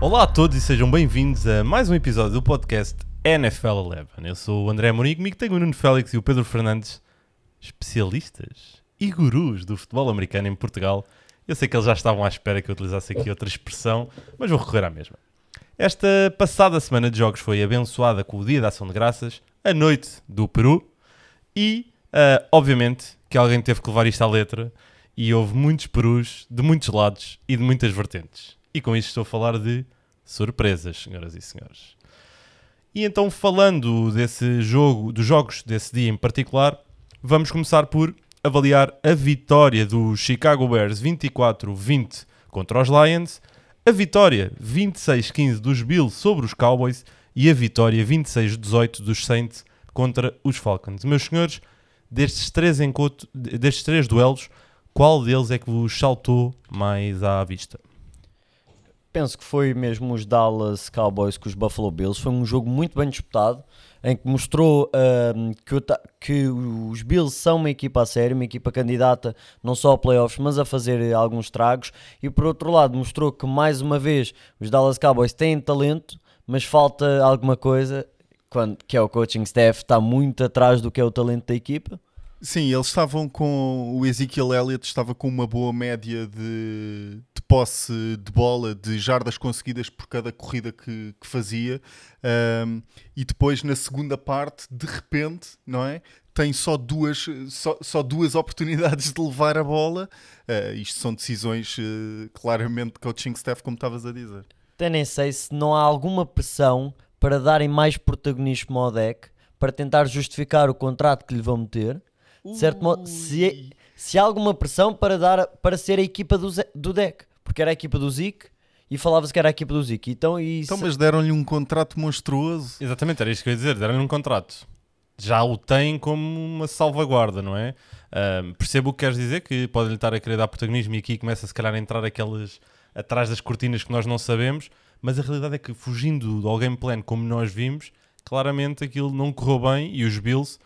Olá a todos e sejam bem-vindos a mais um episódio do podcast NFL Eleven. Eu sou o André Monique, comigo tenho o Nuno Félix e o Pedro Fernandes, especialistas e gurus do futebol americano em Portugal. Eu sei que eles já estavam à espera que eu utilizasse aqui outra expressão, mas vou recorrer à mesma. Esta passada semana de jogos foi abençoada com o Dia da Ação de Graças, a noite do Peru, e, uh, obviamente, que alguém teve que levar isto à letra, e houve muitos perus de muitos lados e de muitas vertentes. E com isto estou a falar de surpresas, senhoras e senhores. E então, falando desse jogo, dos jogos desse dia em particular, vamos começar por avaliar a vitória do Chicago Bears 24-20 contra os Lions, a vitória 26-15 dos Bills sobre os Cowboys e a vitória 26-18 dos Saints contra os Falcons. Meus senhores, destes três, encontros, destes três duelos, qual deles é que vos saltou mais à vista? penso que foi mesmo os Dallas Cowboys com os Buffalo Bills. Foi um jogo muito bem disputado, em que mostrou uh, que, o, que, os Bills são uma equipa a sério, uma equipa candidata não só a playoffs, mas a fazer alguns tragos. E por outro lado, mostrou que mais uma vez os Dallas Cowboys têm talento, mas falta alguma coisa, quando, que é o coaching staff, está muito atrás do que é o talento da equipa. Sim, eles estavam com. O Ezekiel Elliott estava com uma boa média de, de posse de bola, de jardas conseguidas por cada corrida que, que fazia. Um, e depois, na segunda parte, de repente, não é? Tem só duas, só, só duas oportunidades de levar a bola. Uh, isto são decisões uh, claramente de coaching staff, como estavas a dizer. Até nem sei se não há alguma pressão para darem mais protagonismo ao deck, para tentar justificar o contrato que lhe vão meter de certo modo, se, se há alguma pressão para, dar, para ser a equipa do, do deck, porque era a equipa do Zeke e falava-se que era a equipa do Zeke. Então, isso... então mas deram-lhe um contrato monstruoso. Exatamente, era isto que eu ia dizer, deram-lhe um contrato. Já o tem como uma salvaguarda, não é? Uh, percebo o que queres dizer, que podem-lhe estar a querer dar protagonismo e aqui começa se calhar a entrar aquelas atrás das cortinas que nós não sabemos, mas a realidade é que fugindo do game plan como nós vimos, claramente aquilo não correu bem e os Bills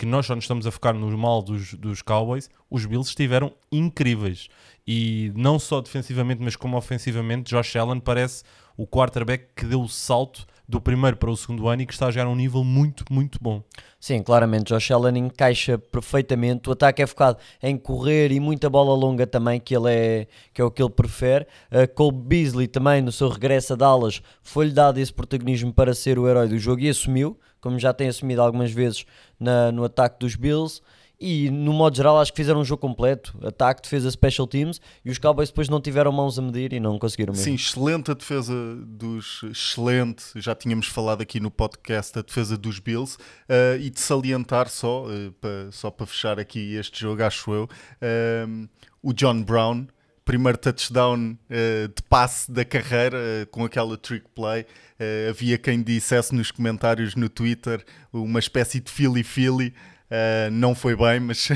que nós só nos estamos a focar no mal dos, dos Cowboys, os Bills estiveram incríveis. E não só defensivamente, mas como ofensivamente, Josh Allen parece o quarterback que deu o salto do primeiro para o segundo ano e que está a jogar a um nível muito, muito bom. Sim, claramente, Josh Allen encaixa perfeitamente. O ataque é focado em correr e muita bola longa também, que, ele é, que é o que ele prefere. Uh, Cole Beasley também, no seu regresso a Dallas, foi-lhe dado esse protagonismo para ser o herói do jogo e assumiu como já tem assumido algumas vezes na, no ataque dos Bills. E no modo geral, acho que fizeram um jogo completo: ataque, defesa, special teams. E os Cowboys depois não tiveram mãos a medir e não conseguiram mesmo. Sim, excelente a defesa dos. Excelente, já tínhamos falado aqui no podcast, a defesa dos Bills. Uh, e de salientar só, uh, só para fechar aqui este jogo, acho eu, uh, o John Brown primeiro touchdown uh, de passe da carreira uh, com aquela trick play. Uh, havia quem dissesse nos comentários no Twitter uma espécie de Philly Philly. Não foi bem, mas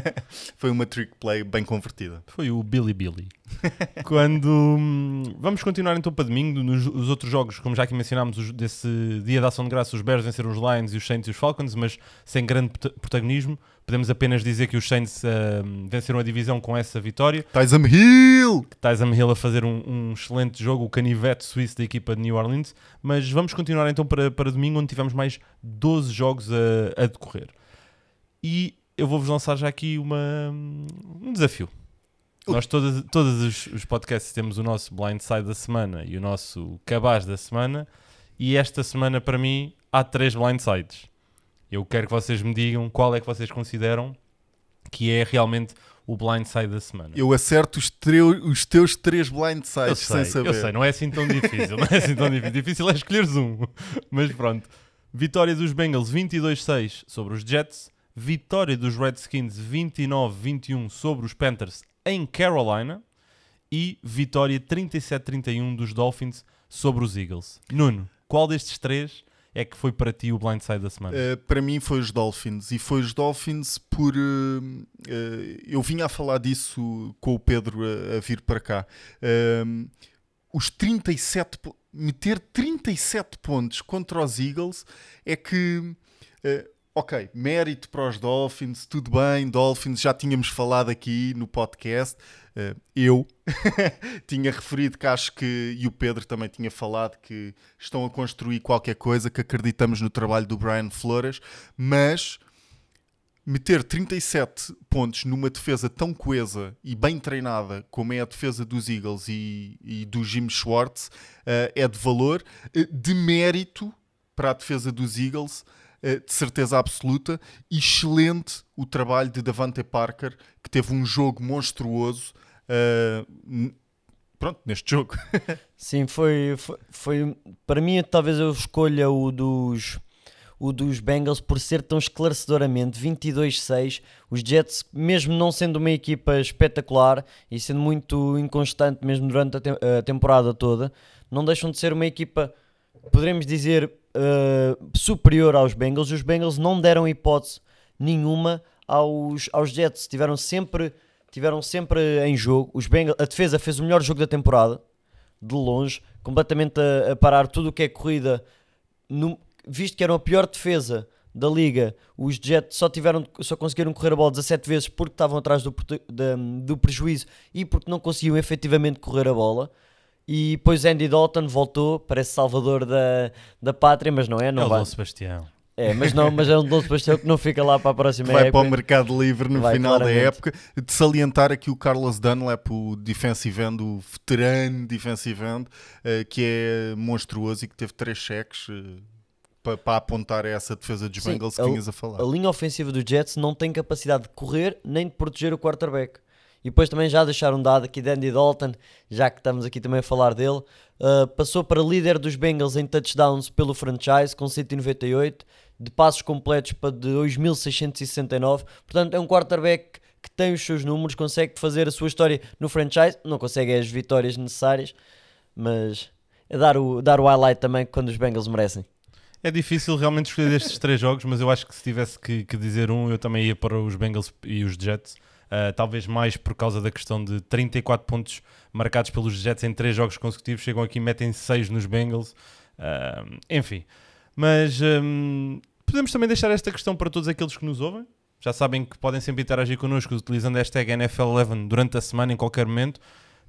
foi uma trick play bem convertida. Foi o Billy Billy. Quando hum, vamos continuar então para domingo, nos os outros jogos, como já aqui mencionámos, os, desse dia da ação de graça, os Bears venceram os Lions e os Saints e os Falcons, mas sem grande protagonismo. Podemos apenas dizer que os Saints uh, venceram a divisão com essa vitória. Tyson Hill! Tyson Hill a fazer um, um, excelente jogo, o canivete suíço da equipa de New Orleans. Mas vamos continuar então para, para domingo, onde tivemos mais 12 jogos a, a decorrer. E eu vou-vos lançar já aqui uma, um desafio. Nós todos, todos os, os, podcasts temos o nosso blindside da semana e o nosso cabaz da semana. E esta semana, para mim, há três blindsides. Eu quero que vocês me digam qual é que vocês consideram que é realmente o blindside da semana. Eu acerto os, os teus três blindsides sem saber. Eu sei, não é assim tão difícil. não é assim tão difícil. Difícil é escolheres um. Mas pronto. Vitória dos Bengals 22-6 sobre os Jets. Vitória dos Redskins 29-21 sobre os Panthers em Carolina. E vitória 37-31 dos Dolphins sobre os Eagles. Nuno, qual destes três é que foi para ti o blindside da semana? Uh, para mim foi os Dolphins e foi os Dolphins por uh, uh, eu vinha a falar disso com o Pedro a, a vir para cá. Ehm, os 37 meter 37 pontos contra os Eagles é que ok, mérito para os Dolphins, tudo bem, Dolphins, já tínhamos falado aqui no podcast. Uh, eu tinha referido que acho que, e o Pedro também tinha falado, que estão a construir qualquer coisa, que acreditamos no trabalho do Brian Flores, mas meter 37 pontos numa defesa tão coesa e bem treinada como é a defesa dos Eagles e, e do Jim Schwartz uh, é de valor, uh, de mérito para a defesa dos Eagles, de certeza absoluta. Excelente o trabalho de Davante Parker, que teve um jogo monstruoso. Pronto, neste jogo. Sim, foi, foi, foi. Para mim, talvez eu escolha o dos o dos Bengals por ser tão esclarecedoramente 22-6. Os Jets, mesmo não sendo uma equipa espetacular e sendo muito inconstante mesmo durante a, te a temporada toda, não deixam de ser uma equipa, poderemos dizer, uh, superior aos Bengals. Os Bengals não deram hipótese nenhuma aos, aos Jets, tiveram sempre, tiveram sempre em jogo. Os Bengals, a defesa fez o melhor jogo da temporada, de longe, completamente a, a parar tudo o que é corrida. No, visto que eram a pior defesa da liga, os Jets só, tiveram, só conseguiram correr a bola 17 vezes porque estavam atrás do, do, do prejuízo e porque não conseguiam efetivamente correr a bola. E depois Andy Dalton voltou, parece salvador da, da pátria, mas não é? Não é o vai. Dom Sebastião. É, mas, não, mas é um Dom Sebastião que não fica lá para a próxima vai época. para o mercado livre no Vai, final claramente. da época. De salientar aqui o Carlos Dunlap, o defensive end, o veterano defensive end, eh, que é monstruoso e que teve três cheques eh, para, para apontar a essa defesa dos Sim, Bengals que a- tinhas a falar. A linha ofensiva do Jets não tem capacidade de correr nem de proteger o quarterback. E depois também já deixaram dado aqui de Andy Dalton, já que estamos aqui também a falar dele, uh, passou para líder dos Bengals em touchdowns pelo franchise com 198, de passos completos para de 2.669. Portanto, é um quarterback que tem os seus números, consegue fazer a sua história no franchise, não consegue as vitórias necessárias, mas é dar o, dar o highlight também quando os Bengals merecem. É difícil realmente escolher destes três jogos, mas eu acho que se tivesse que, que dizer um, eu também ia para os Bengals e os Jets. Uh, talvez mais por causa da questão de 34 pontos marcados pelos Jets em três jogos consecutivos. Chegam aqui e metem 6 nos Bengals. Uh, enfim, mas um, podemos também deixar esta questão para todos aqueles que nos ouvem. Já sabem que podem sempre interagir connosco utilizando a hashtag NFL11 durante a semana, em qualquer momento.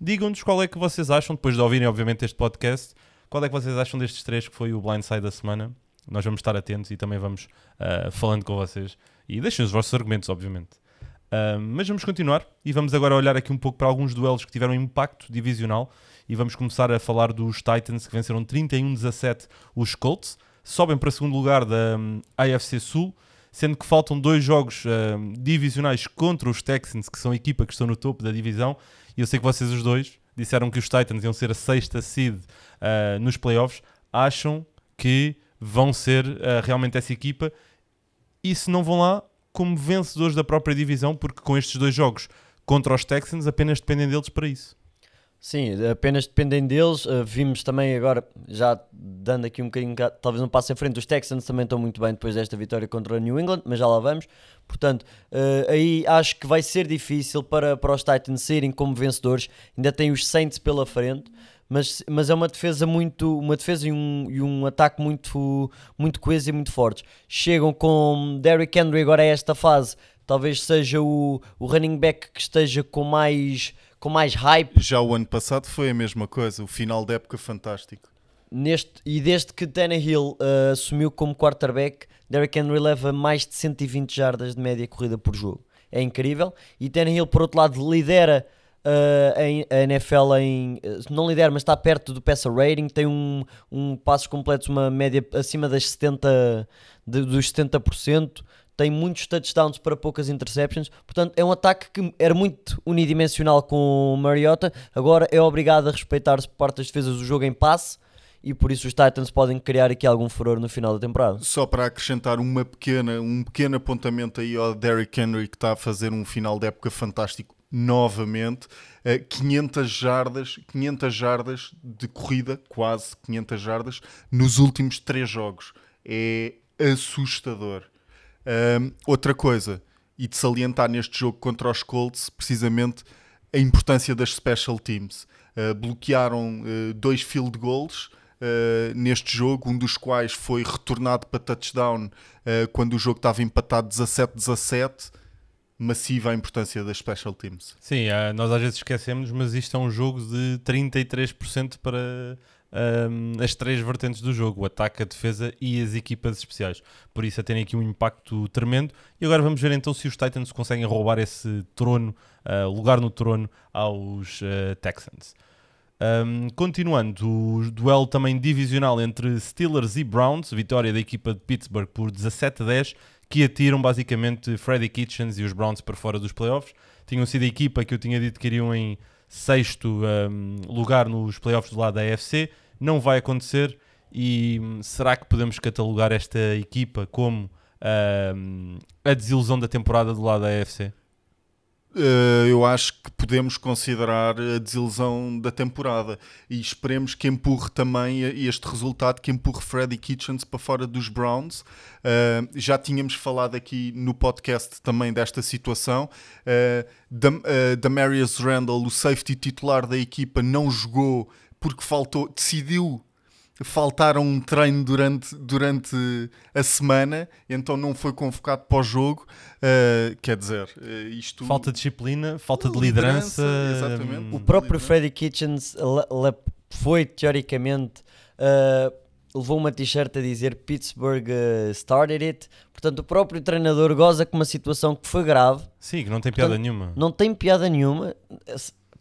Digam-nos qual é que vocês acham, depois de ouvirem, obviamente, este podcast, qual é que vocês acham destes três que foi o blindside da semana. Nós vamos estar atentos e também vamos uh, falando com vocês. E deixem os vossos argumentos, obviamente. Mas vamos continuar e vamos agora olhar aqui um pouco para alguns duelos que tiveram impacto divisional e vamos começar a falar dos Titans que venceram 31-17 os Colts, sobem para segundo lugar da um, AFC Sul, sendo que faltam dois jogos uh, divisionais contra os Texans, que são a equipa que estão no topo da divisão, e eu sei que vocês os dois disseram que os Titans iam ser a sexta seed uh, nos playoffs, acham que vão ser uh, realmente essa equipa? E se não vão lá como vencedores da própria divisão, porque com estes dois jogos contra os Texans apenas dependem deles para isso. Sim, apenas dependem deles. Uh, vimos também agora, já dando aqui um bocadinho, talvez um passo em frente, os Texans também estão muito bem depois desta vitória contra o New England, mas já lá vamos. Portanto, uh, aí acho que vai ser difícil para, para os Titans serem como vencedores. Ainda tem os Saints pela frente. Mas, mas é uma defesa muito uma defesa e um, e um ataque muito muito coeso e muito fortes. Chegam com Derrick Henry agora a esta fase. Talvez seja o, o running back que esteja com mais com mais hype. Já o ano passado foi a mesma coisa, o final da época fantástico. neste e desde que Tannehill uh, assumiu como quarterback Derrick Henry leva mais de 120 jardas de média corrida por jogo. É incrível. E Tannehill por outro lado lidera Uh, a NFL em, não lidera, mas está perto do passer rating, tem um, um passos completos, uma média acima das 70, de, dos 70%, tem muitos touchdowns para poucas interceptions, portanto é um ataque que era muito unidimensional com o Mariota, agora é obrigado a respeitar-se por parte das defesas do jogo em passe, e por isso os Titans podem criar aqui algum furor no final da temporada. Só para acrescentar uma pequena, um pequeno apontamento aí ao Derrick Henry que está a fazer um final de época fantástico novamente, uh, 500 jardas, 500 jardas de corrida, quase 500 jardas, nos últimos três jogos. É assustador. Um, outra coisa, e de salientar neste jogo contra os Colts, precisamente a importância das special teams. Uh, bloquearam uh, dois field goals uh, neste jogo, um dos quais foi retornado para touchdown uh, quando o jogo estava empatado 17-17. Massiva a importância das special teams. Sim, nós às vezes esquecemos, mas isto é um jogo de 33% para um, as três vertentes do jogo: o ataque, a defesa e as equipas especiais. Por isso, a terem aqui um impacto tremendo. E agora vamos ver então se os Titans conseguem roubar esse trono, uh, lugar no trono, aos uh, Texans. Um, continuando, o duelo também divisional entre Steelers e Browns, vitória da equipa de Pittsburgh por 17 a 10, que atiram basicamente Freddy Kitchens e os Browns para fora dos playoffs. Tinham sido a equipa que eu tinha dito que iriam em sexto um, lugar nos playoffs do lado da AFC. Não vai acontecer e hum, será que podemos catalogar esta equipa como um, a desilusão da temporada do lado da AFC? Uh, eu acho que podemos considerar a desilusão da temporada e esperemos que empurre também este resultado, que empurre Freddy Kitchens para fora dos Browns. Uh, já tínhamos falado aqui no podcast também desta situação. Uh, uh, Damarius Randall, o safety titular da equipa, não jogou porque faltou, decidiu faltar a um treino durante, durante a semana, então não foi convocado para o jogo. Uh, quer dizer, uh, isto. Falta de disciplina, falta de liderança. liderança exatamente. O próprio Freddy Kitchens foi teoricamente. Uh, levou uma t-shirt a dizer Pittsburgh started it. Portanto, o próprio treinador goza com uma situação que foi grave. Sim, que não tem piada Portanto, nenhuma. Não tem piada nenhuma.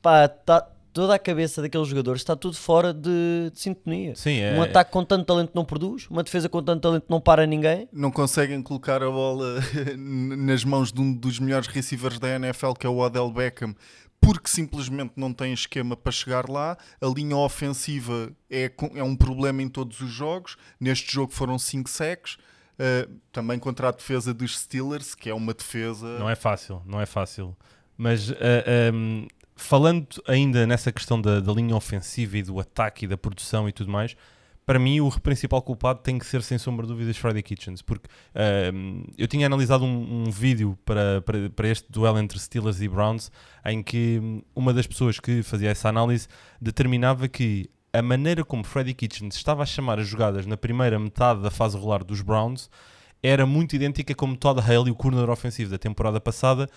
Pá, tá, toda a cabeça daqueles jogadores está tudo fora de, de sintonia. Sim, é, um ataque com tanto talento não produz, uma defesa com tanto talento não para ninguém. Não conseguem colocar a bola nas mãos de um dos melhores receivers da NFL, que é o Odell Beckham, porque simplesmente não tem esquema para chegar lá. A linha ofensiva é, é um problema em todos os jogos. Neste jogo foram 5 sacks. Uh, também contra a defesa dos Steelers, que é uma defesa. Não é fácil, não é fácil. Mas uh, eh, um, ehm, falando ainda nessa questão da, da, linha ofensiva e do ataque e da produção e tudo mais, para mim o principal culpado tem que ser sem sombra de dúvidas Friday Kitchens, porque uh, eu tinha analisado um, um vídeo para, para, para, este duelo entre Steelers e Browns em que uma das pessoas que fazia essa análise determinava que a maneira como Freddy Kitchens estava a chamar as jogadas na primeira metade da fase regular dos Browns era muito idêntica como Todd Haley, o corner ofensivo da temporada passada,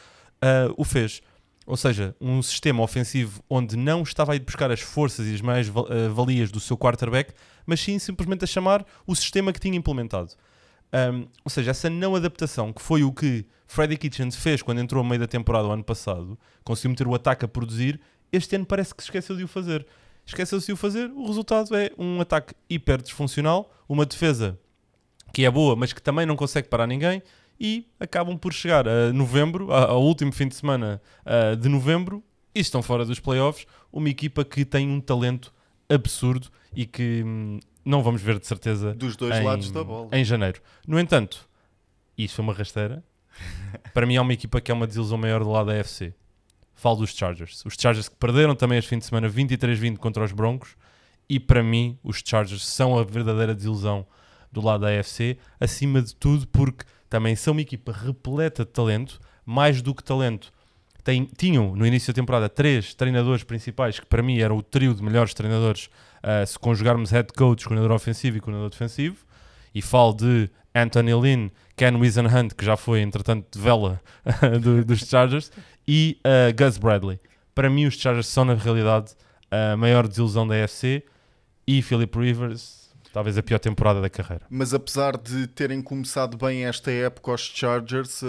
uh, o fez. Ou seja, um sistema ofensivo onde não estava a ir buscar as forças e as mais eh, valias do seu quarterback, mas sim simplesmente a chamar o sistema que tinha implementado. Um, ou seja, essa não adaptação, que foi o que Freddy Kitchens fez quando entrou no meio da temporada do ano passado, conseguiu meter o ataque a produzir, este ano parece que esqueceu de o fazer. Esqueceu-se de o fazer, o resultado é um ataque hiper disfuncional, uma defesa que é boa, mas que também não consegue parar ninguém, e acabam por chegar a novembro, ao último fim de semana de novembro, e estão fora dos playoffs. Uma equipa que tem um talento absurdo e que hum, não vamos ver de certeza dos dois em, lados da bola em janeiro. No entanto, isso foi uma rasteira. Para mim, é uma equipa que é uma desilusão maior do lado da FC. Falo dos Chargers. Os Chargers que perderam também este fim de semana 23-20 contra os Broncos. E para mim, os Chargers são a verdadeira desilusão do lado da AFC, acima de tudo porque também são uma equipa repleta de talento, mais do que talento. Tem, tinham no início da temporada três treinadores principais que para mim eram o trio de melhores treinadores uh, se conjugarmos head coach, coordenador ofensivo e coordenador defensivo. E falo de Anthony Lynn, Ken Wisenhunt, que já foi entretanto de vela do, dos Chargers, e uh, Gus Bradley. Para mim, os Chargers são na realidade a maior desilusão da AFC e Philip Rivers Talvez a pior temporada da carreira. Mas apesar de terem começado bem esta época os Chargers, uh,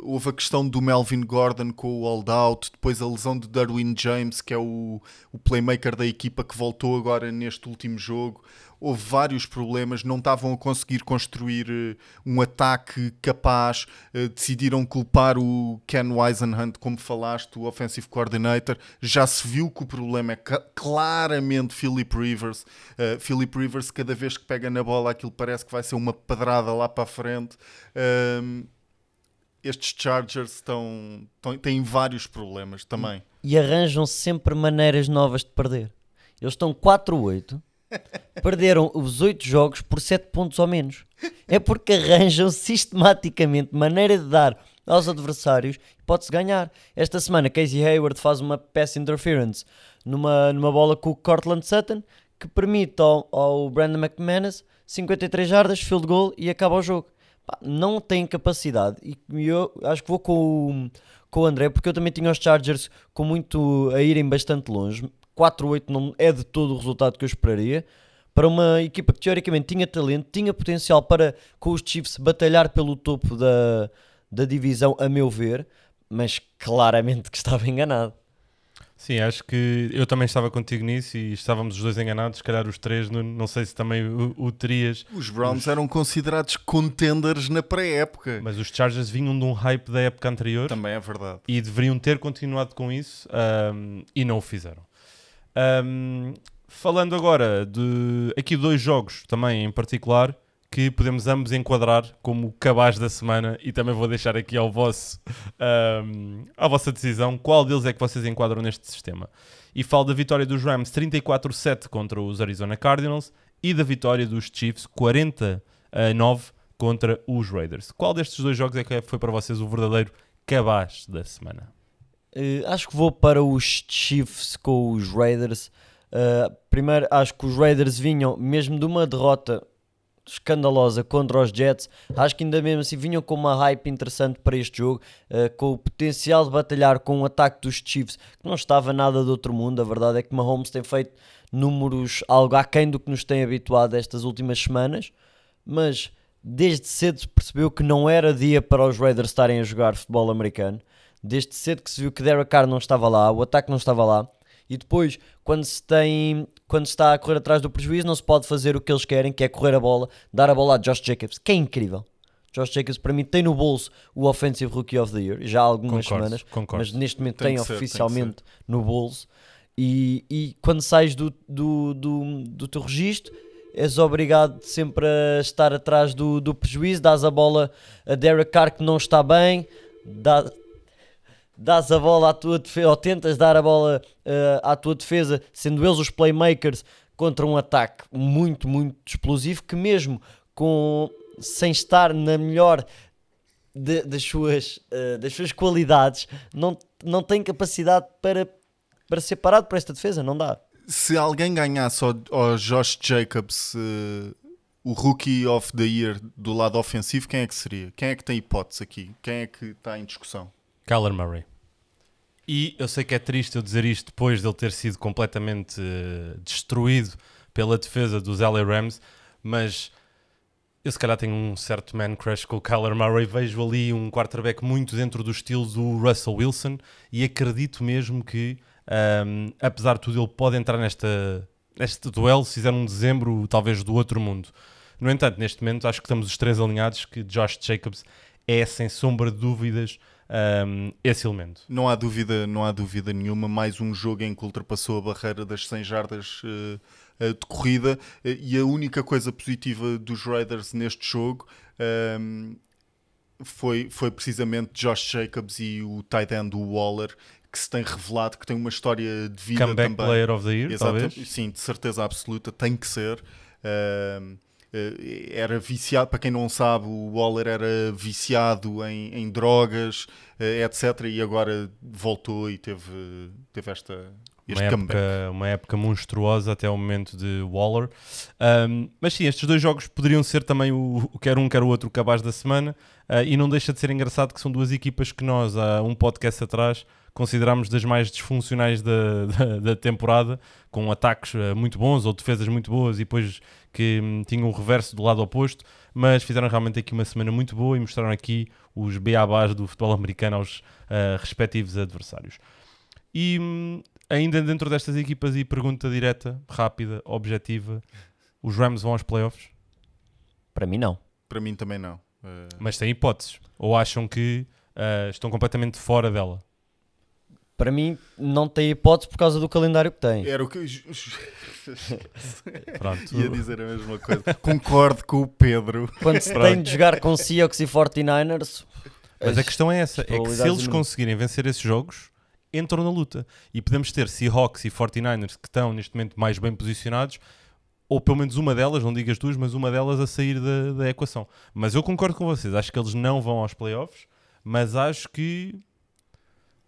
houve a questão do Melvin Gordon com o holdout, depois a lesão de Darwin James, que é o, o playmaker da equipa que voltou agora neste último jogo houve vários problemas, não estavam a conseguir construir uh, um ataque capaz, uh, decidiram culpar o Ken Wisenhunt, como falaste, o offensive coordinator. Já se viu que o problema é claramente Philip Rivers. Uh, Philip Rivers, cada vez que pega na bola, aquilo parece que vai ser uma pedrada lá para a frente. Ehm, estes Chargers estão, estão, têm vários problemas também. E arranjam sempre maneiras novas de perder. Eles estão 4-8 perderam os 8 jogos por 7 pontos ou menos. É porque arranjam sistematicamente maneira de dar aos adversários e pode-se ganhar. Esta semana, Casey Hayward faz uma pass interference numa, numa bola com o Cortland Sutton que permite ao, ao Brandon McManus 53 jardas, field goal e acaba o jogo. Não tem capacidade e eu acho que vou com o, com o André porque eu também tinha os Chargers com muito a irem bastante longe. 4-8 não é de todo o resultado que eu esperaria. Para uma equipa que teoricamente tinha talento, tinha potencial para com os Chiefs batalhar pelo topo da, da divisão, a meu ver, mas claramente que estava enganado. Sim, acho que eu também estava contigo nisso e estávamos os dois enganados, se calhar os três, não, não sei se também o, o terias. Os Browns os... eram considerados contenders na pré-época. Mas os Chargers vinham de um hype da época anterior. Também é verdade. E deveriam ter continuado com isso um, e não o fizeram. Um, falando agora de aqui dois jogos também em particular que podemos ambos enquadrar como cabaz da semana e também vou deixar aqui ao vosso, um, à vossa decisão qual deles é que vocês enquadram neste sistema. E falo da vitória dos Rams 34-7 contra os Arizona Cardinals e da vitória dos Chiefs 49 contra os Raiders. Qual destes dois jogos é que foi para vocês o verdadeiro cabaz da semana? Uh, acho que vou para os Chiefs com os Raiders. Uh, primeiro, acho que os Raiders vinham mesmo de uma derrota escandalosa contra os Jets. Acho que ainda mesmo assim vinham com uma hype interessante para este jogo, uh, com o potencial de batalhar com o ataque dos Chiefs, que não estava nada de outro mundo. A verdade é que Mahomes tem feito números algo aquém do que nos tem habituado estas últimas semanas, mas desde cedo percebeu que não era dia para os Raiders estarem a jogar futebol americano. Desde cedo que se viu que Derek Carr não estava lá, o ataque não estava lá. E depois, quando se tem quando se está a correr atrás do prejuízo, não se pode fazer o que eles querem, que é correr a bola, dar a bola a Josh Jacobs, que é incrível. Josh Jacobs, para mim, tem no bolso o Offensive Rookie of the Year, já há algumas concordo, semanas, concordo. mas neste momento tem, tem oficialmente tem no bolso. E, e quando sais do, do, do, do teu registro, és obrigado sempre a estar atrás do, do prejuízo, dás a bola a Derek Carr que não está bem, dá, dás a bola à tua defesa, ou tentas dar a bola uh, à tua defesa, sendo eles os playmakers contra um ataque muito, muito explosivo, que mesmo com sem estar na melhor de, das, suas, uh, das suas qualidades, não, não tem capacidade para, para ser parado por esta defesa, não dá. Se alguém ganhasse ao, Josh Jacobs uh, o Rookie of the Year do lado ofensivo, quem é que seria? Quem é que tem hipótese aqui? Quem é que está em discussão? Kyler Murray. E eu sei que é triste eu dizer isto depois de ele ter sido completamente uh, destruído pela defesa dos LA Rams, mas eu se calhar tenho um certo man crush com o Kyler Murray. Vejo ali um quarterback muito dentro do estilo do Russell Wilson e acredito mesmo que, um, apesar de tudo, ele pode entrar nesta, neste duelo se fizer um dezembro, talvez do outro mundo. No entanto, neste momento, acho que estamos os três alinhados que Josh Jacobs é, sem sombra de dúvidas, um, esse elemento. Não há dúvida, não há dúvida nenhuma. Mais um jogo em que ultrapassou a barreira das 100 jardas uh, uh, de corrida uh, e a única coisa positiva dos Raiders neste jogo um, foi, foi precisamente Josh Jacobs e o tight end do Waller que se tem revelado que tem uma história de vida Comeback também. Player of the Year, talvez? Sim, de certeza absoluta, tem que ser. Eh, era viciado, para quem não sabe, o Waller era viciado em, em drogas, eh, etc. E agora voltou e teve, teve esta. Uma época, uma época monstruosa até o momento de Waller. Um, mas sim, estes dois jogos poderiam ser também o, o quer um, quer o outro, cabaz da semana. Uh, e não deixa de ser engraçado que são duas equipas que nós, há um podcast atrás, consideramos das mais disfuncionais da, da, da temporada, com ataques uh, muito bons ou defesas muito boas e depois que hum, tinham o reverso do lado oposto, mas fizeram realmente aqui uma semana muito boa e mostraram aqui os beabás do futebol americano aos uh, respectivos adversários. E hum, ainda dentro destas equipas, e pergunta direta, rápida, objetiva: os Rams vão aos playoffs? Para mim, não. Para mim também não. Uh... Mas têm hipóteses? Ou acham que uh, estão completamente fora dela? Para mim, não tem hipótese por causa do calendário que tem. Era o que. Pronto. Ia dizer a mesma coisa. Concordo com o Pedro. Quando se Pronto. tem de jogar com Seahawks e 49ers. Mas a questão é essa: é que se eles conseguirem vencer esses jogos, entram na luta. E podemos ter Seahawks e 49ers que estão neste momento mais bem posicionados, ou pelo menos uma delas, não digo as duas, mas uma delas a sair da, da equação. Mas eu concordo com vocês, acho que eles não vão aos playoffs, mas acho que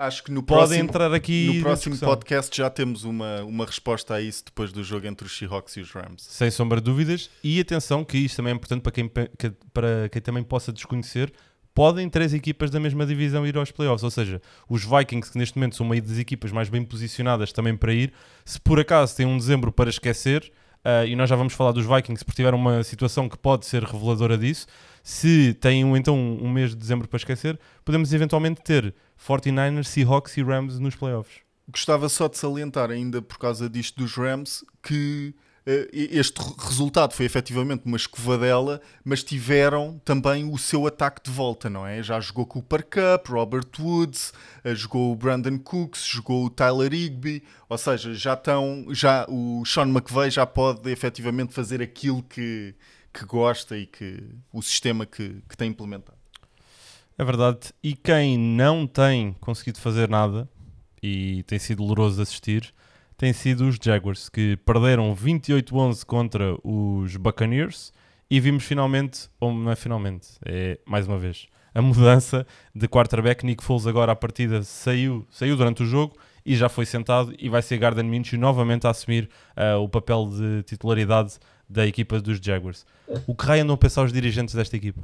Acho que no pode próximo, entrar aqui no próximo podcast já temos uma, uma resposta a isso depois do jogo entre os Seahawks e os Rams. Sem sombra de dúvidas. E atenção, que isto também é importante para quem, para quem também possa desconhecer. Podem três equipas da mesma divisão ir aos playoffs. Ou seja, os Vikings, que neste momento são uma das equipas mais bem posicionadas também para ir, se por acaso têm um dezembro para esquecer, ah, e nós já vamos falar dos Vikings porque tiveram uma situação que pode ser reveladora disso, se têm um, então um mês de dezembro para esquecer, podemos eventualmente ter 49ers, Seahawks e Rams nos playoffs. Gostava só de salientar, ainda por causa disto dos Rams, que este re- resultado foi efetivamente uma escovadela, mas tiveram também o seu ataque de volta, não é? Já jogou o Cup, Robert Woods, eh, jogou o Brandon Cooks, jogou o Tyler Higby, ou seja, já estão, já o Sean McVay já pode efetivamente fazer aquilo que, que gosta e que o sistema que, que tem implementado. É verdade. E quem não tem conseguido fazer nada e tem sido doloroso assistir, tem sido os Jaguars, que perderam 28-11 contra os Buccaneers e vimos finalmente, ou não é finalmente, é mais uma vez, a mudança de quarterback. Nick Foles agora à partida saiu, saiu durante o jogo e já foi sentado e vai ser Garden Minshew novamente a assumir ah, o papel de titularidade da equipa dos Jaguars. O que raio andam a pensar os dirigentes desta equipa?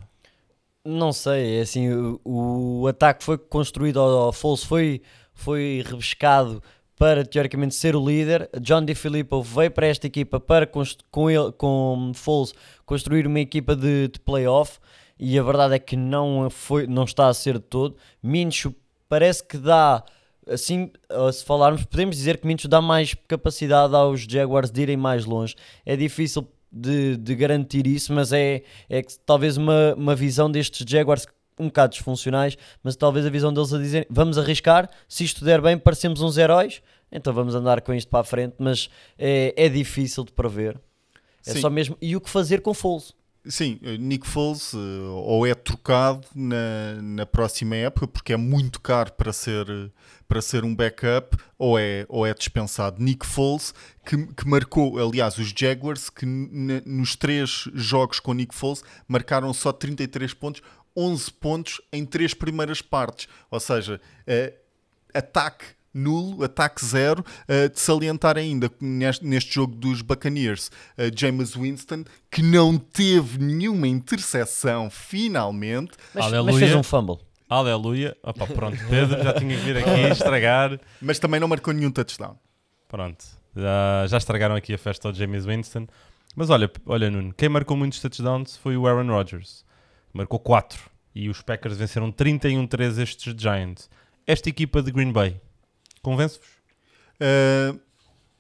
Não sei, é assim, o, o ataque foi construído ao, Foles, foi, foi rebuscado para teoricamente ser o líder. John DeFilippo veio para esta equipa para com ele, com Foles construir uma equipa de, de playoff e a verdade é que não foi, não está a ser de todo. Minshew parece que dá assim, se falarmos, podemos dizer que Minshew dá mais capacidade aos Jaguars de irem mais longe. É difícil de, de garantir isso, mas é, é que talvez uma, uma visão destes Jaguars um bocado disfuncionais, mas talvez a visão deles a dizer vamos arriscar, se isto der bem, parecemos uns heróis, então vamos andar com isto para a frente, mas é, é difícil de prever. É Sim. só mesmo. E o que fazer com Foles? Sim, Nick Foles eh, ou é trocado na, na próxima época porque é muito caro para ser, para ser um backup ou é, ou é dispensado. Nick Foles que, que marcou, aliás, os Jaguars que nos três jogos com Nick Foles marcaram só 33 pontos, 11 pontos em três primeiras partes. Ou seja, eh, ataque nulo, ataque zero, uh, de salientar ainda neste, neste jogo dos Buccaneers, uh, James Winston, que não teve nenhuma interseção, finalmente. Mas, mas fez um fumble. Aleluia. Opa, pronto, Pedro já tinha que vir aqui estragar. Mas também não marcou nenhum touchdown. Pronto, já, já estragaram aqui a festa ao James Winston. Mas olha, olha, Nuno, quem marcou muitos touchdowns foi o Aaron Rodgers. Marcou 4. E os Packers venceram 31-3 estes Giants. Esta equipa de Green Bay, convence-vos? Uh,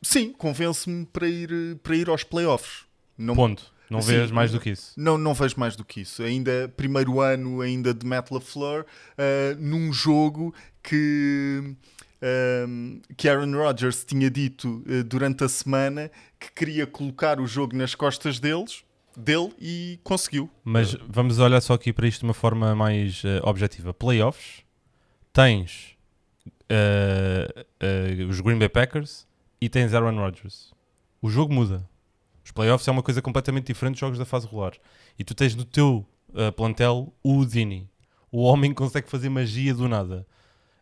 sim, convence-me para ir, para ir aos playoffs. Não, Ponto. Não Sim. vês mais do que isso. Não, não vejo mais do que isso. Ainda primeiro ano ainda de Matt LaFleur, uh, num jogo que, um, que Aaron Rodgers tinha dito uh, durante a semana que queria colocar o jogo nas costas deles, dele e conseguiu. Mas vamos olhar só aqui para isto de uma forma mais eh, objetiva. Playoffs, tens eh, eh, os Green Bay Packers e tens Aaron Rodgers. O jogo muda. Os playoffs é uma coisa completamente diferente dos jogos da fase regular. E tu tens no teu plantel o Dini. O homem consegue fazer magia do nada.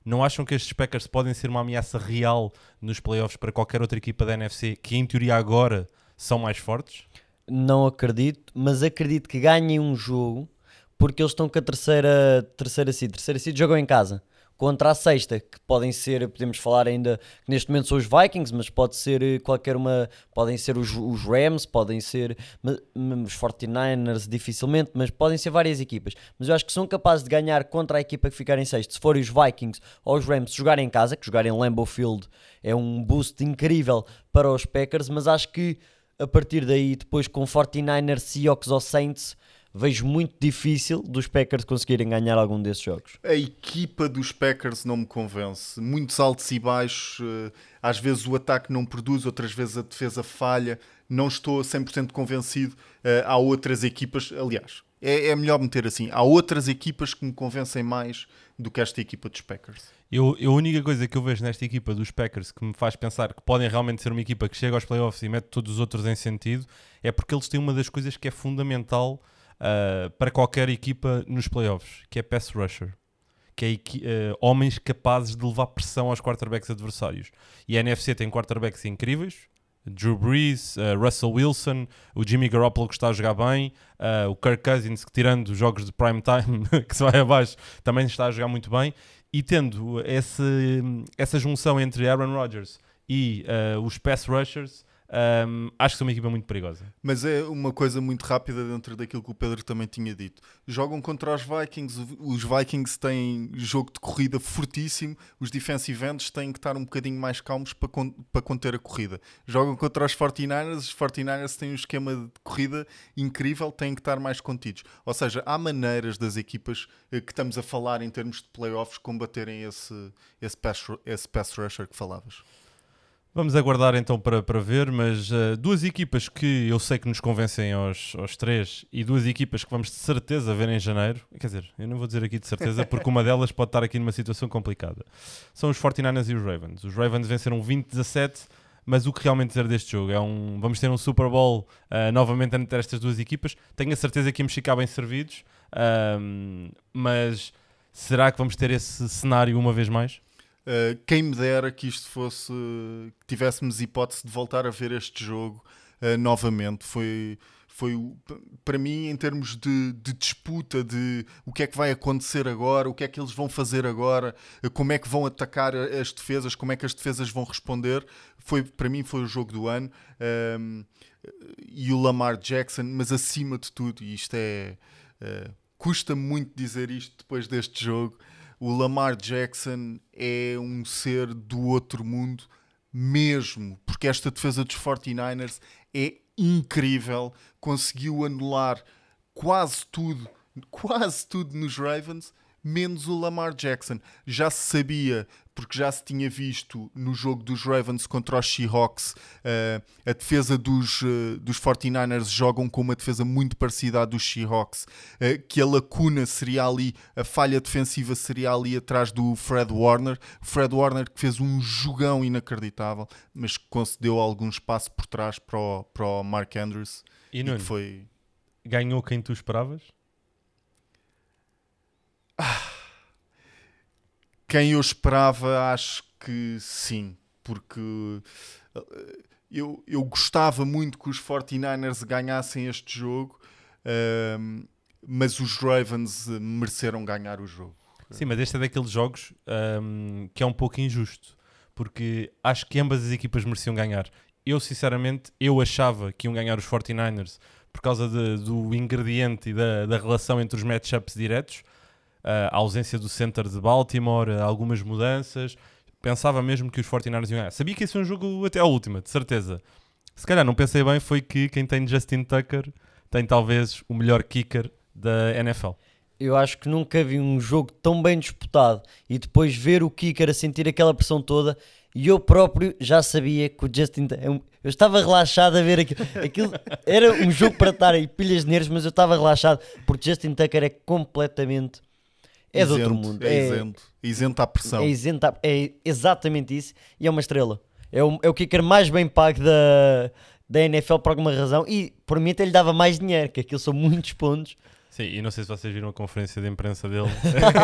Não acham que estes Packers podem ser uma ameaça real nos playoffs para qualquer outra equipa da NFC que, em teoria, agora são mais fortes? Não acredito, mas acredito que ganhem um jogo porque eles estão com a terceira, terceira seed. Terceira seed jogam em casa contra a sexta, que podem ser, podemos falar ainda que neste momento são os Vikings, mas pode ser eh, qualquer uma, podem ser os, os Rams, podem ser os 49ers, dificilmente, mas podem ser várias equipas. Mas eu acho que são capazes de ganhar contra a equipa que ficar em sexto. Se forem os Vikings ou os Rams, jogarem em casa, que jogarem em Lambeau Field é um boost incrível para os Packers, mas acho que a partir daí, depois com 49ers, Seahawks ou Saints, vejo muito difícil dos Packers conseguirem ganhar algum desses jogos. A equipa dos Packers não me convence. Muitos altos e baixos. eh, Às vezes o ataque não produz, outras vezes a defesa falha. Não estou 100% convencido. Eh, Há outras equipas, aliás, é, é melhor meter assim. Há outras equipas que me convencem mais do que esta equipa dos Packers. Eu, eu a única coisa que eu vejo nesta equipa dos Packers que me faz pensar que podem realmente ser uma equipa que chega aos playoffs e mete todos os outros em sentido é porque eles têm uma das coisas que é fundamental ah, para qualquer equipa nos playoffs, que é pass rusher. que é eh, homens capazes de levar pressão aos quarterbacks adversários. E a NFC tem quarterbacks incríveis. Drew Brees, eh, Russell Wilson, o Jimmy Garoppolo que está a jogar bem, eh, o Kirk Cousins que tirando os jogos de prime time que se vai abaixo também está a jogar muito bem e tendo esse, essa junção entre Aaron Rodgers e eh, os pass rushers um, acho que são uma equipa muito perigosa. Mas é uma coisa muito rápida dentro daquilo que o Pedro também tinha dito. Jogam contra os Vikings, os Vikings têm jogo de corrida fortíssimo, os defensive ends têm que estar um bocadinho mais calmos para, con para conter a corrida. Jogam contra os 49ers, os 49ers têm um esquema de corrida incrível, têm que estar mais contidos. Ou seja, há maneiras das equipas eh, que estamos a falar em termos de playoffs combaterem esse, esse, pass, esse pass rusher que falavas. Vamos aguardar então para, para ver, mas uh, duas equipas que eu sei que nos convencem aos, aos três e duas equipas que vamos de certeza ver em janeiro. Quer dizer, eu não vou dizer aqui de certeza porque uma delas pode estar aqui numa situação complicada. São os 49ers e os Ravens. Os Ravens venceram 20-17, mas o que realmente dizer deste jogo é um. Vamos ter um Super Bowl uh, novamente entre estas duas equipas. Tenho a certeza que íamos ficar bem servidos, um, mas será que vamos ter esse cenário uma vez mais? Uh, quem me dera que isto fosse que tivéssemos hipótese de voltar a ver este jogo uh, novamente. Foi foi para mim em termos de, de, disputa de o que é que vai acontecer agora o que é que eles vão fazer agora uh, como é que vão atacar as defesas como é que as defesas vão responder foi para mim foi o jogo do ano. Um, e o Lamar Jackson mas acima de tudo e isto é custa muito dizer isto depois deste jogo o Lamar Jackson é um ser do outro mundo mesmo, porque esta defesa dos 49ers é incrível, conseguiu anular quase tudo, quase tudo nos Ravens, menos o Lamar Jackson. Já se sabia, porque já se tinha visto no jogo dos Ravens contra os Seahawks, uh, a defesa dos, uh, dos 49ers jogam com uma defesa muito parecida à dos Seahawks, uh, que a lacuna seria ali, a falha defensiva seria ali atrás do Fred Warner. Fred Warner que fez um jogão inacreditável, mas que concedeu algum espaço por trás para o, para o Mark Andrews. E, e foi... ganhou quem tu esperavas? Quem eu esperava, acho que sim, porque eu, eu gostava muito que os 49ers ganhassem este jogo, um, mas os Ravens mereceram ganhar o jogo. Sim, mas este é daqueles jogos um, que é um pouco injusto, porque acho que ambas as equipas mereciam ganhar. Eu, sinceramente, eu achava que iam ganhar os 49ers por causa de, do ingrediente e da, da relação entre os matchups diretos, a ausência do center de Baltimore, algumas mudanças. Pensava mesmo que os 49ers iam ganhar. Sabia que ia ser um jogo até à última, de certeza. Se calhar não pensei bem foi que quem tem Justin Tucker tem talvez o melhor kicker da NFL. Eu acho que nunca vi um jogo tão bem disputado e depois ver o kicker a sentir aquela pressão toda e eu próprio já sabia que o Justin eu estava relaxado a ver aquilo, aquilo era um jogo para estar aí pilhas de nervos, mas eu estava relaxado porque Justin Tucker é completamente é isento, de outro mundo. É, é isento. Isento à pressão. É isento à, é exatamente isso. E é uma estrela. É o, é o kicker mais bem pago da, da NFL por alguma razão. E por mim até lhe dava mais dinheiro, que aquilo são muitos pontos. Sim, e não sei se vocês viram a conferência de imprensa dele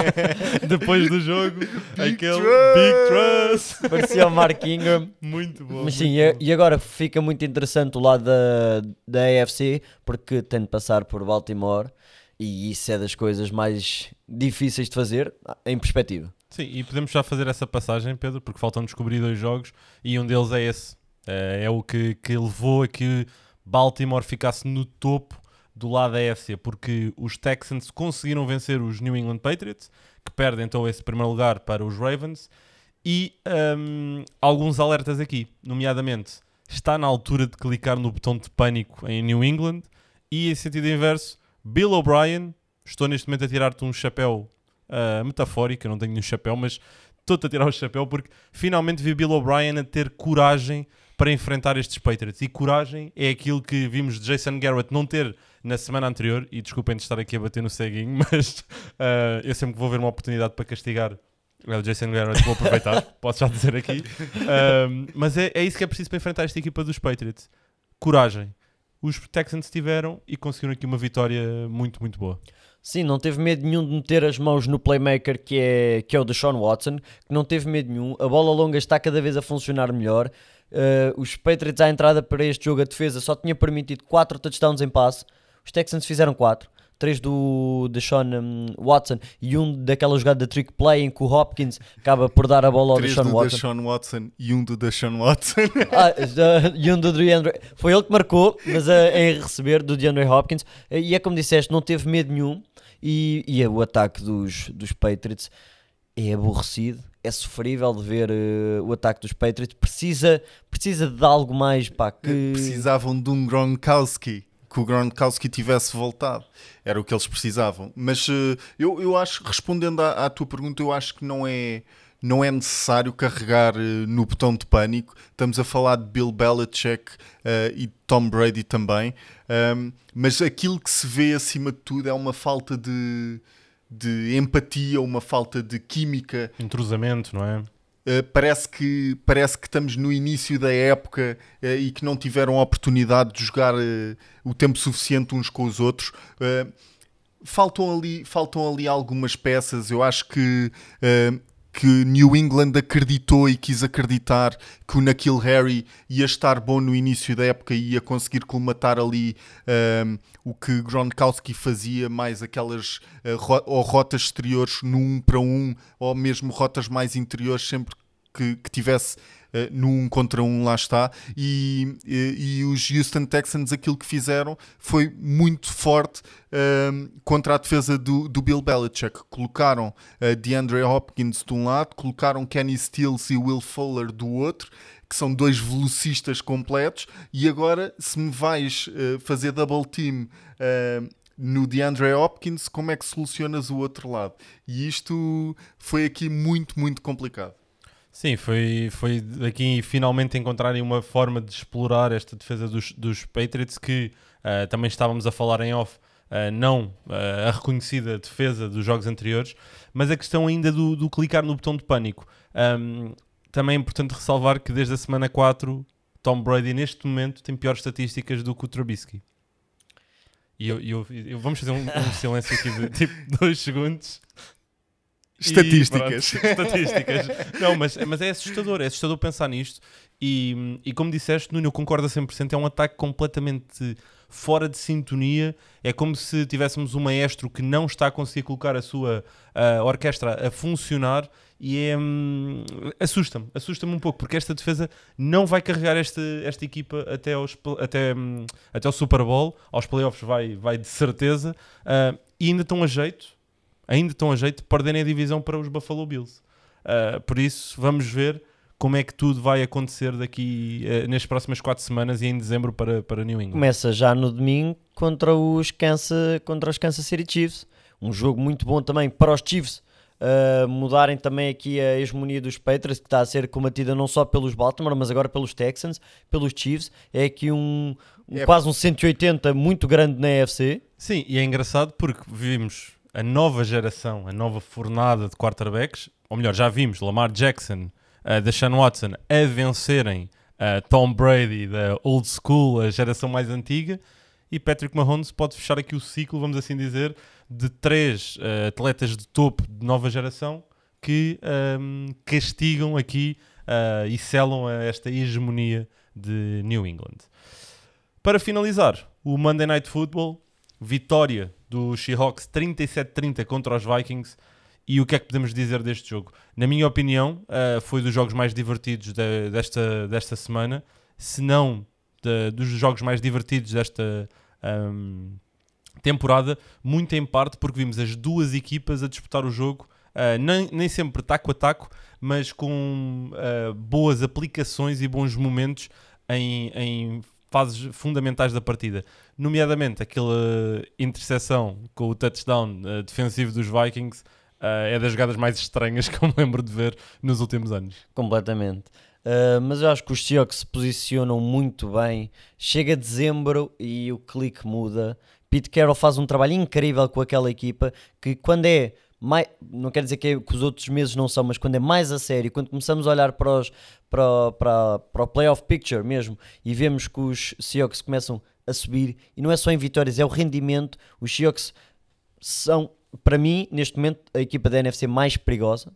depois do jogo. Big aquele Trust! Big Trust. Parecia o Mark Ingram. Muito bom. Mas sim, e, bom. e agora fica muito interessante o lado da, da AFC, porque tem de passar por Baltimore. E isso é das coisas mais difíceis de fazer em perspectiva. Sim, e podemos já fazer essa passagem, Pedro, porque faltam descobrir dois jogos e um deles é esse. É, é o que, que levou a que Baltimore ficasse no topo do lado da AFC, porque os Texans conseguiram vencer os New England Patriots, que perdem então esse primeiro lugar para os Ravens, e um, alguns alertas aqui, nomeadamente, está na altura de clicar no botão de pânico em New England, e em sentido inverso, Bill O'Brien, estou neste momento a tirar-te um chapéu uh, metafórico, eu não tenho nenhum chapéu, mas estou-te a tirar o chapéu porque finalmente vi Bill O'Brien a ter coragem para enfrentar estes Patriots. E coragem é aquilo que vimos de Jason Garrett não ter na semana anterior. E desculpem de estar aqui a bater no ceguinho, mas uh, eu sempre que vou ver uma oportunidade para castigar o Jason Garrett, vou aproveitar, posso já dizer aqui. Uh, mas é, é isso que é preciso para enfrentar esta equipa dos Patriots. Coragem os Texans tiveram e conseguiram aqui uma vitória muito, muito boa. Sim, não teve medo nenhum de meter as mãos no playmaker que é, que é o Deshaun Watson, que não teve medo nenhum. A bola longa está cada vez a funcionar melhor. Uh, os Patriots à entrada para este jogo, a defesa só tinha permitido 4 touchdowns em passe. Os Texans fizeram 4. 3 do Deshaun um, Watson e um daquela jogada de trick play em que o Hopkins acaba por dar a bola ao Três Deshaun do Watson. Deshaun Watson e um do Deshaun Watson. Ah, e um do DeAndre. Foi ele que marcou, mas uh, em receber do DeAndre Hopkins. E é como disseste, não teve medo nenhum. E, e é o ataque dos, dos Patriots é aborrecido. É sofrível de ver uh, o ataque dos Patriots. Precisa, precisa de algo mais pá, que. Precisavam de um Gronkowski. Que o Gronkowski tivesse voltado. Era o que eles precisavam. Mas uh, eu, eu acho, respondendo à, à tua pergunta, eu acho que não é não é necessário carregar uh, no botão de pânico. Estamos a falar de Bill Belichick uh, e Tom Brady também. Um, mas aquilo que se vê acima de tudo é uma falta de, de empatia, uma falta de química. Entrosamento, não é? Uh, parece, que, parece que estamos no início da época e que não tiveram a oportunidade de jogar o tempo suficiente uns com os outros faltam ali, faltam ali algumas peças. Eu acho que uh, que New England acreditou e quis acreditar que o Nakil Harry ia estar bom no início da época e ia conseguir colmatar ali um, o que Gronkowski fazia, mais aquelas uh, ro ou rotas exteriores no 1 um para 1 um, ou mesmo rotas mais interiores sempre que, que tivesse uh, no 1 um contra 1, um, lá está. E, e, os Houston Texans aquilo que fizeram foi muito forte uh, contra a defesa do, do Bill Belichick. Colocaram uh, DeAndre Hopkins de um lado, colocaram Kenny Stills e Will Fuller do outro que são dois velocistas completos, e agora se me vais uh, fazer double team uh, no DeAndre Hopkins, como é que solucionas o outro lado? E isto foi aqui muito, muito complicado. Sim, foi, foi daqui finalmente encontrarem uma forma de explorar esta defesa dos, dos Patriots que uh, também estávamos a falar em off, uh, não uh, a reconhecida defesa dos jogos anteriores, mas a questão ainda do, do clicar no botão de pânico. Um, também é importante ressalvar que desde a semana 4, Tom Brady neste momento tem piores estatísticas do que o Trubisky. E eu, eu, eu vamos fazer um, um silêncio aqui de tipo dois segundos. Estatísticas. E, pronto, estatísticas. Não, mas, mas é assustador, é assustador pensar nisto. E, e como disseste, Nuno, eu concordo a 100%. É um ataque completamente fora de sintonia. É como se tivéssemos um maestro que não está a conseguir colocar a sua uh, orquestra a funcionar e é, hum, assusta-me, assusta-me um pouco, porque esta defesa não vai carregar esta, esta equipa até, aos, até, hum, até ao Super Bowl, aos playoffs vai, vai de certeza, uh, e ainda estão a jeito, ainda estão a jeito de perderem a divisão para os Buffalo Bills. Uh, por isso, vamos ver como é que tudo vai acontecer daqui uh, nas próximas quatro semanas e em dezembro para, para New England. Começa já no domingo contra os Kansas, contra os Kansas City Chiefs. Um jogo muito bom também para os Chiefs uh, mudarem também aqui a hegemonia dos Patriots, que está a ser combatida não só pelos Baltimore, mas agora pelos Texans, pelos Chiefs. É aqui um, um é. quase um 180 muito grande na EFC. Sim, e é engraçado porque vimos a nova geração, a nova fornada de quarterbacks, ou melhor, já vimos Lamar Jackson, uh, Deshaun Watson a vencerem uh, Tom Brady da old school, a geração mais antiga, e Patrick Mahomes pode fechar aqui o ciclo, vamos assim dizer, de três uh, atletas de topo de nova geração que um, ehm, castigam aqui uh, e selam a esta hegemonia de New England. Para finalizar, o Monday Night Football, vitória do Seahawks 37-30 contra os Vikings. E o que é que podemos dizer deste jogo? Na minha opinião, uh, foi dos jogos mais divertidos de, desta, desta semana, se não de, dos jogos mais divertidos desta, um, ehm, temporada, muito em parte porque vimos as duas equipas a disputar o jogo, uh, nem, nem sempre taco a taco, mas com uh, boas aplicações e bons momentos em, em fases fundamentais da partida, nomeadamente aquela interseção com o touchdown uh, defensivo dos Vikings. é das jogadas mais estranhas que eu me lembro de ver nos últimos anos. Completamente. Uh, mas eu acho que os Seahawks se posicionam muito bem. Chega dezembro e o clique muda. Pete Carroll faz um trabalho incrível com aquela equipa que quando é mais, não quer dizer que, que, os outros meses não são, mas quando é mais a sério, quando começamos a olhar para, os, para, para, para o playoff picture mesmo e vemos que os Seahawks começam a subir, e não é só em vitórias, é o rendimento. Os Seahawks são, para mim, neste momento, a equipa da NFC mais perigosa.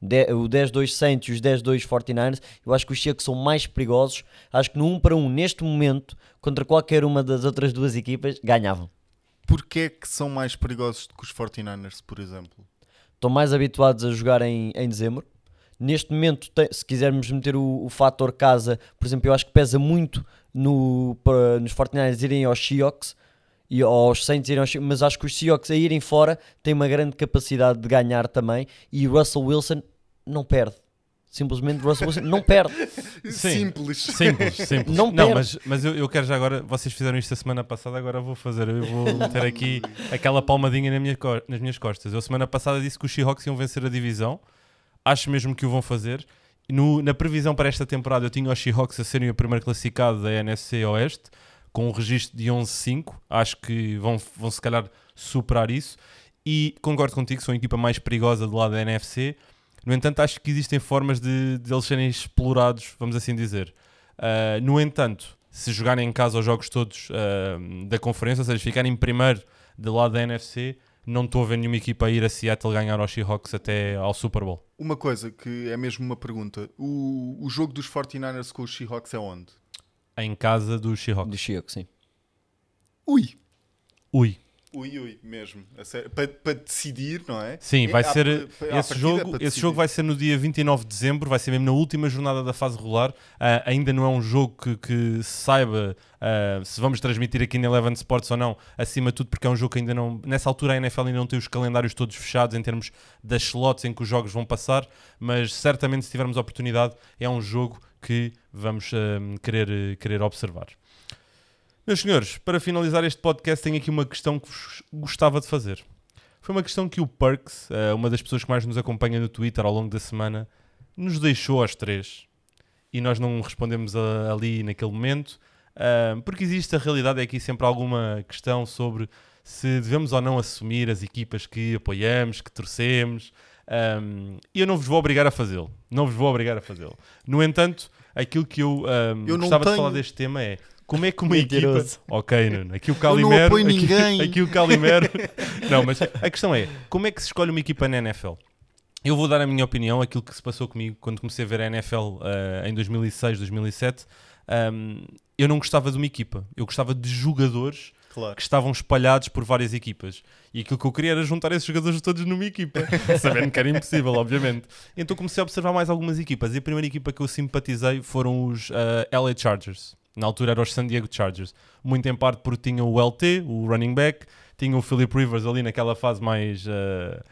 De- o 10-2 Saints e os 10-2 49ers, eu acho que os Seahawks são mais perigosos. Acho que no 1 para 1, neste momento, contra qualquer uma das outras duas equipas, ganhavam. Porquê é que são mais perigosos do que os 49ers, por exemplo? Estão mais habituados a jogar em, em dezembro. Neste momento, se quisermos meter o, o fator casa, por exemplo, eu acho que pesa muito no, para, nos 49ers irem aos Seahawks e aos Saints irem aos Seahawks, mas acho que os Seahawks a irem fora têm uma grande capacidade de ganhar também e Russell Wilson não perde. Simplesmente Russell Wilson não perde. Sim. Simples. Simples, simples. Não perde. mas, mas eu, eu quero já agora. Vocês fizeram isto a semana passada, agora eu vou fazer. Eu vou meter aqui aquela palmadinha na minha nas minhas costas. Eu, semana passada, disse que os Seahawks iam vencer a divisão. Acho mesmo que o vão fazer. No, na previsão para esta temporada, eu tinha os Seahawks a serem o primeiro classificado da NFC Oeste, com um registro de 11-5. Acho que vão, vão, se calhar, superar isso. E concordo contigo, são a equipa mais perigosa do lado da NFC. No entanto, acho que existem formas de, de eles serem explorados, vamos assim dizer. Uh, no entanto, se jogarem em casa os jogos todos uh, da conferência, ou seja, ficarem primeiro do lado da NFC, não estou a ver nenhuma equipa a ir a Seattle ganhar aos Seahawks até ao Super Bowl. Uma coisa que é mesmo uma pergunta: o, o jogo dos 49ers com os Seahawks é onde? Em casa dos Seahawks. Dos Seahawks, sim. Ui! Ui. Ui, ui, mesmo. Para, para decidir, não é? Sim, vai É, à- ser esse é jogo, esse decidir. jogo vai ser no dia 29 de dezembro, vai ser mesmo na última jornada da fase regular. Ah, ainda não é um jogo que, que saiba ah, se vamos transmitir aqui na Eleven Sports ou não, acima de tudo porque é um jogo que ainda não, nessa altura a NFL ainda não tem os calendários todos fechados em termos das slots em que os jogos vão passar, mas certamente se tivermos oportunidade é um jogo que vamos ah, querer, querer observar. Meus senhores, para finalizar este podcast, tenho aqui uma questão que vos gostava de fazer. Foi uma questão que o Perks, eh, uma das pessoas que mais nos acompanha no Twitter ao longo da semana, nos deixou aos três. E nós não respondemos a- ali naquele momento, ah, porque existe a realidade é aqui sempre alguma questão sobre se devemos ou não assumir as equipas que apoiamos, que torcemos. Um, e eu não vos vou obrigar a fazê-lo. Não vos vou obrigar a fazê-lo. No entanto, aquilo que eu, um, Eu não gostava de tenho. falar deste tema é como é que uma equipa. Mentiroso. Ok, Nuno. Aqui o não Calimero. apoio aqui, ninguém. aqui o Calimero. não, mas a questão é: como é que se escolhe uma equipa na NFL? Eu vou dar a minha opinião, aquilo que se passou comigo quando comecei a ver a NFL ah, em 2006, 2007. Um, eu não gostava de uma equipa, eu gostava de jogadores Claro. que estavam espalhados por várias equipas. E aquilo que eu queria era juntar esses jogadores todos numa equipa, sabendo que era impossível, obviamente. Então comecei a observar mais algumas equipas. E a primeira equipa que eu simpatizei foram os ah, LA Chargers. Na altura eram os San Diego Chargers. Muito em parte porque tinha o LT, o running back, tinha o Philip Rivers ali naquela fase mais ah,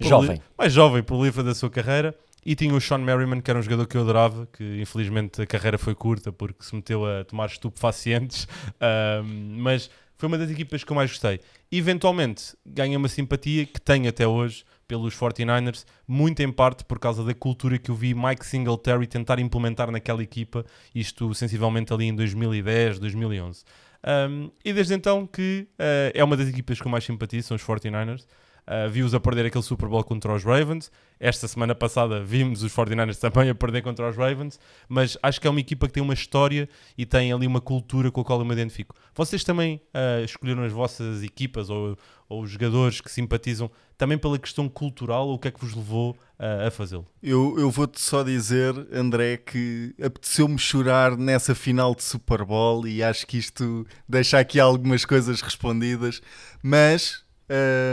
Jovem. mais jovem, prolífera da sua carreira. E tinha o Sean Merriman, que era um jogador que eu adorava, que infelizmente a carreira foi curta porque se meteu a tomar estupefacientes. Ahm, mas foi uma das equipas que eu mais gostei. Eventualmente ganhei uma simpatia que tenho até hoje pelos 49ers, muito em parte por causa da cultura que eu vi Mike Singletary tentar implementar naquela equipa, isto sensivelmente ali em 2010, 2011. Um, e desde então que uh, é uma das equipas que eu mais simpatizo, são os 49ers. Uh, Vi-os a perder aquele Super Bowl contra os Ravens. Esta semana passada vimos os 49ers também a perder contra os Ravens. Mas acho que é uma equipa que tem uma história e tem ali uma cultura com a qual eu me identifico. Vocês também uh, escolheram as vossas equipas ou, ou os jogadores que simpatizam também pela questão cultural ou o que é que vos levou uh, a fazê-lo? Eu, eu vou-te só dizer, André, que apeteceu-me chorar nessa final de Super Bowl e acho que isto deixa aqui algumas coisas respondidas, mas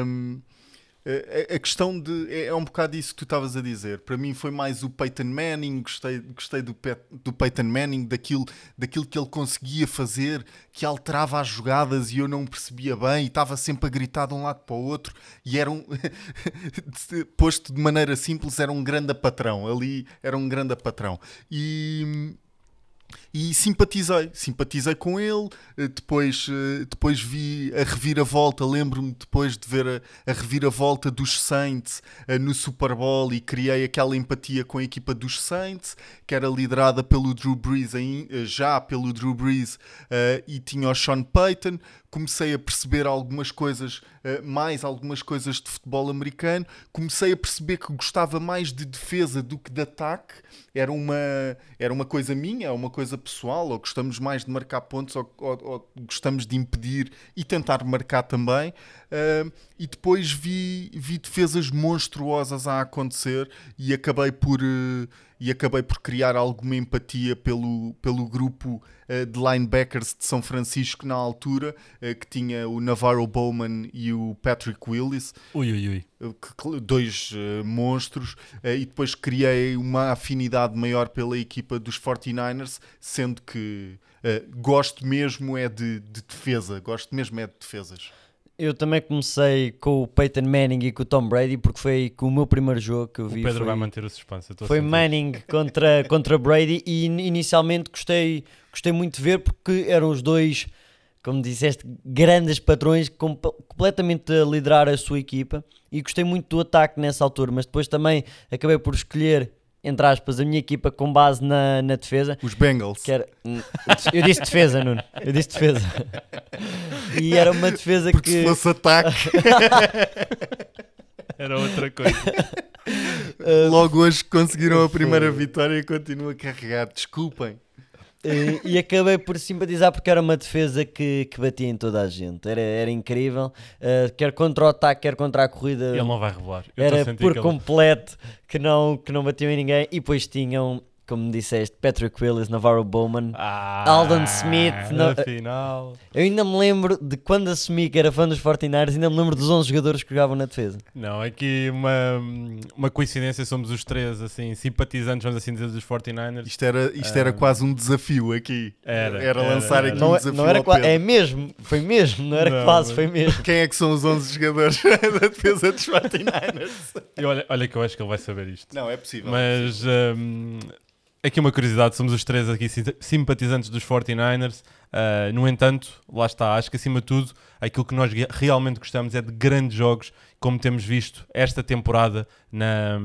hum, a, a questão de. É, é um bocado isso que tu estavas a dizer. Para mim foi mais o Peyton Manning, gostei, gostei do, Pe- do Peyton Manning, daquilo, daquilo que ele conseguia fazer, que alterava as jogadas e eu não percebia bem, e estava sempre a gritar de um lado para o outro, e era um. posto de maneira simples, era um grande patrão. Ali era um grande patrão. E. E simpatizei, simpatizei com ele. eh, Depois, eh, depois vi a reviravolta. Lembro-me depois de ver a, a reviravolta dos Saints eh, no Super Bowl e criei aquela empatia com a equipa dos Saints, que era liderada pelo Drew Brees, já pelo Drew Brees, e tinha o Sean Payton. Comecei a perceber algumas coisas, mais algumas coisas de futebol americano. Comecei a perceber que gostava mais de defesa do que de ataque. Era uma, era uma coisa minha, é uma coisa pessoal, ou gostamos mais de marcar pontos, ou, ou- ou gostamos de impedir e tentar marcar também. Uh, e depois vi, vi defesas monstruosas a acontecer e acabei por, uh, e acabei por criar alguma empatia pelo, pelo grupo uh, de linebackers de São Francisco na altura, uh, que tinha o Navarro Bowman e o Patrick Willis, Ui, ui, ui. que- dois monstros, e depois criei uma afinidade maior pela equipa dos 49ers, sendo que gosto mesmo é de, de defesa, gosto mesmo é de defesas. Eu também comecei com o Peyton Manning e com o Tom Brady, porque foi que o meu primeiro jogo que eu O vi Pedro foi, vai manter o suspense. foi. Manning contra, contra Brady e in- inicialmente gostei, gostei muito de ver porque eram os dois, como disseste, grandes patrões comp- completamente a liderar a sua equipa e gostei muito do ataque nessa altura, mas depois também acabei por escolher, entre aspas, a minha equipa com base na, na defesa. Os Bengals. Que era, eu disse defesa, Nuno. Eu disse defesa. E era uma defesa Porque que. se fosse ataque, Era outra coisa. logo hoje conseguiram a primeira vitória e continua a carregar. Desculpem. Eh, e acabei por simpatizar porque era uma defesa que, que batia em toda a gente. Era, era incrível. Eh, quer contra o ataque, quer contra a corrida. Ele não vai revelar. Eu era por que ele- completo que não, que não batiam em ninguém. E depois tinham, como disseste, Patrick Willis, Navarro Bowman. Ah, Alden Smith, Na final. Eu ainda me lembro de quando assumi que era fã dos 49ers, ainda me lembro dos 11 jogadores que jogavam na defesa. Não, aqui uma, uma coincidência. Somos os três, assim, simpatizantes, vamos assim dizer, dos 49ers. Isto era, isto era Ah. quase um desafio aqui. Era, era, lançar era. aqui Não, um é- desafio não era ao quase, Pedro. é mesmo, foi mesmo, não era Não, quase, mas- foi mesmo. Quem é que são os 11 jogadores da defesa dos 49ers? E olha, olha que eu acho que ele vai saber isto. Não, é possível. Mas hum, aqui uma curiosidade: somos os três aqui sim- simpatizantes dos 49ers. Uh, no entanto, lá está, acho que acima de tudo, aquilo que nós realmente gostamos é de grandes jogos, como temos visto esta temporada na,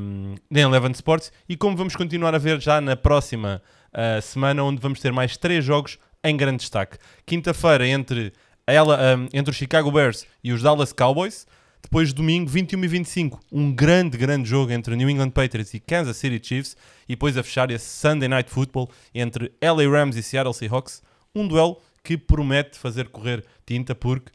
na Eleven Sports e como vamos continuar a ver já na próxima uh, semana, onde vamos ter mais três jogos em grande destaque. Quinta-feira, entre, ela, hum, entre os Chicago Bears e os Dallas Cowboys. Depois, domingo, 21 e 25, um grande, grande jogo entre New England Patriots e Kansas City Chiefs. E depois a fechar esse Sunday Night Football entre LA Rams e Seattle Seahawks. Um duelo que promete fazer correr tinta porque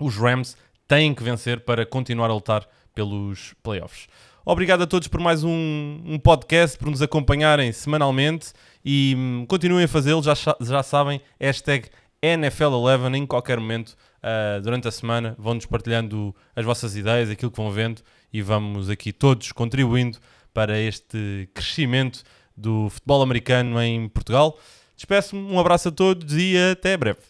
os Rams têm que vencer para continuar a lutar pelos playoffs. Obrigado a todos por mais um, um podcast, por nos acompanharem semanalmente e hum, continuem a fazê-lo, já, já sabem, hashtag NFL11 em qualquer momento Uh, durante a semana vão-nos partilhando as vossas ideias, aquilo que vão vendo e vamos aqui todos contribuindo para este crescimento do futebol americano em Portugal. Despeço-me, um abraço a todos e até breve.